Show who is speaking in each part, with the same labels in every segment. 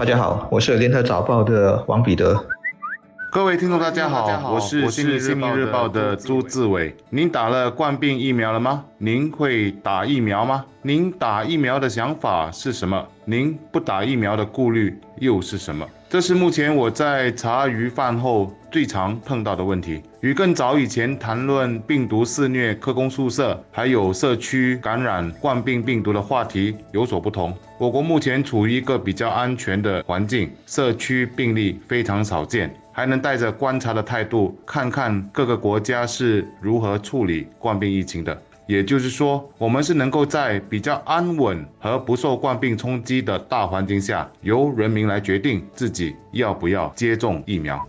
Speaker 1: 大家好，我是联合早报的王彼得。
Speaker 2: 各位听众，大家好，我是《新民日报》的朱志伟。您打了冠病疫苗了吗？您会打疫苗吗？您打疫苗的想法是什么？您不打疫苗的顾虑又是什么？这是目前我在茶余饭后最常碰到的问题。与更早以前谈论病毒肆虐科工宿舍，还有社区感染冠病病毒的话题有所不同。我国目前处于一个比较安全的环境，社区病例非常少见。还能带着观察的态度，看看各个国家是如何处理冠病疫情的。也就是说，我们是能够在比较安稳和不受冠病冲击的大环境下，由人民来决定自己要不要接种疫苗。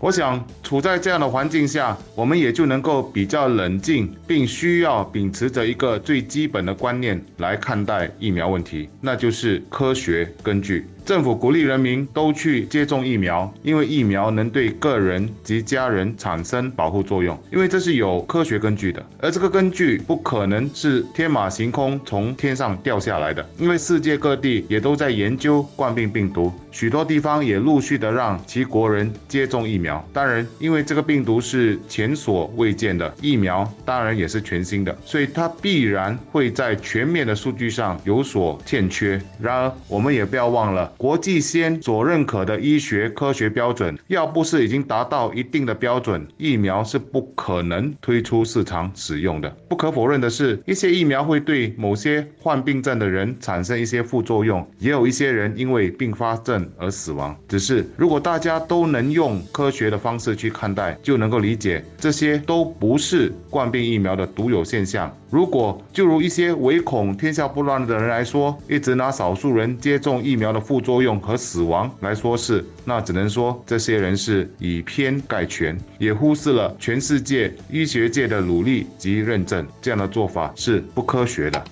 Speaker 2: 我想，处在这样的环境下，我们也就能够比较冷静，并需要秉持着一个最基本的观念来看待疫苗问题，那就是科学根据。政府鼓励人民都去接种疫苗，因为疫苗能对个人及家人产生保护作用，因为这是有科学根据的。而这个根据不可能是天马行空从天上掉下来的，因为世界各地也都在研究冠病病毒，许多地方也陆续的让其国人接种疫苗。当然，因为这个病毒是前所未见的，疫苗当然也是全新的，所以它必然会在全面的数据上有所欠缺。然而，我们也不要忘了。国际先所认可的医学科学标准，要不是已经达到一定的标准，疫苗是不可能推出市场使用的。不可否认的是，一些疫苗会对某些患病症的人产生一些副作用，也有一些人因为并发症而死亡。只是如果大家都能用科学的方式去看待，就能够理解这些都不是冠病疫苗的独有现象。如果就如一些唯恐天下不乱的人来说，一直拿少数人接种疫苗的副作用和死亡来说事，那只能说这些人是以偏概全，也忽视了全世界医学界的努力及认证，这样的做法是不科学的。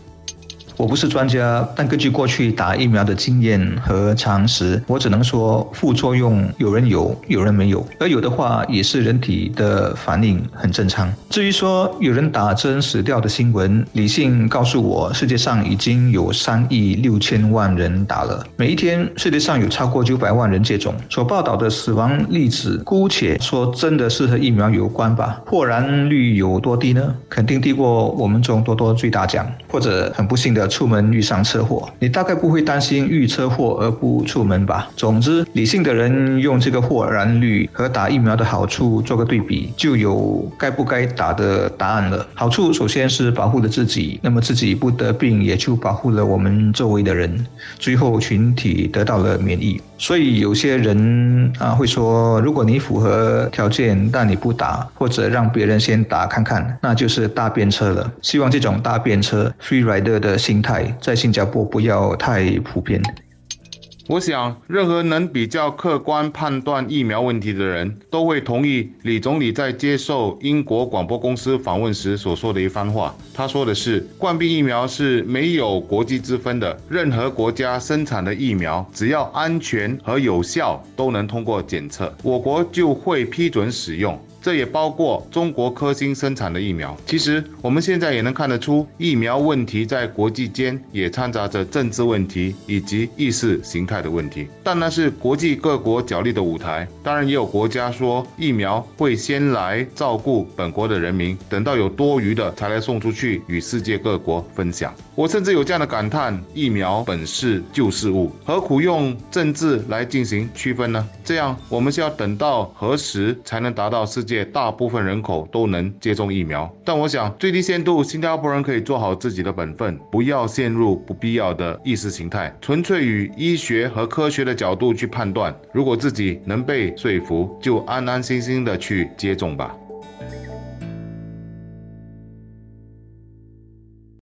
Speaker 1: 我不是专家，但根据过去打疫苗的经验和常识，我只能说副作用有人有，有人没有，而有的话也是人体的反应很正常。至于说有人打针死掉的新闻，理性告诉我，世界上已经有三亿六千万人打了，每一天世界上有超过九百万人接种。所报道的死亡例子，姑且说真的是和疫苗有关吧。破燃率有多低呢？肯定低过我们中多多最大奖，或者很不幸的。出门遇上车祸，你大概不会担心遇车祸而不出门吧？总之，理性的人用这个豁然率和打疫苗的好处做个对比，就有该不该打的答案了。好处首先是保护了自己，那么自己不得病，也就保护了我们周围的人，最后群体得到了免疫。所以有些人啊会说，如果你符合条件，但你不打，或者让别人先打看看，那就是搭便车了。希望这种搭便车 （free rider） 的心态在新加坡不要太普遍。
Speaker 2: 我想，任何能比较客观判断疫苗问题的人，都会同意李总理在接受英国广播公司访问时所说的一番话。他说的是，冠病疫苗是没有国际之分的，任何国家生产的疫苗，只要安全和有效，都能通过检测，我国就会批准使用。这也包括中国科兴生产的疫苗。其实我们现在也能看得出，疫苗问题在国际间也掺杂着政治问题以及意识形态的问题。但那是国际各国角力的舞台。当然，也有国家说疫苗会先来照顾本国的人民，等到有多余的才来送出去与世界各国分享。我甚至有这样的感叹：疫苗本是救世物，何苦用政治来进行区分呢？这样我们是要等到何时才能达到世界界？大部分人口都能接种疫苗，但我想最低限度，新加坡人可以做好自己的本分，不要陷入不必要的意识形态，纯粹与医学和科学的角度去判断。如果自己能被说服，就安安心心的去接种吧。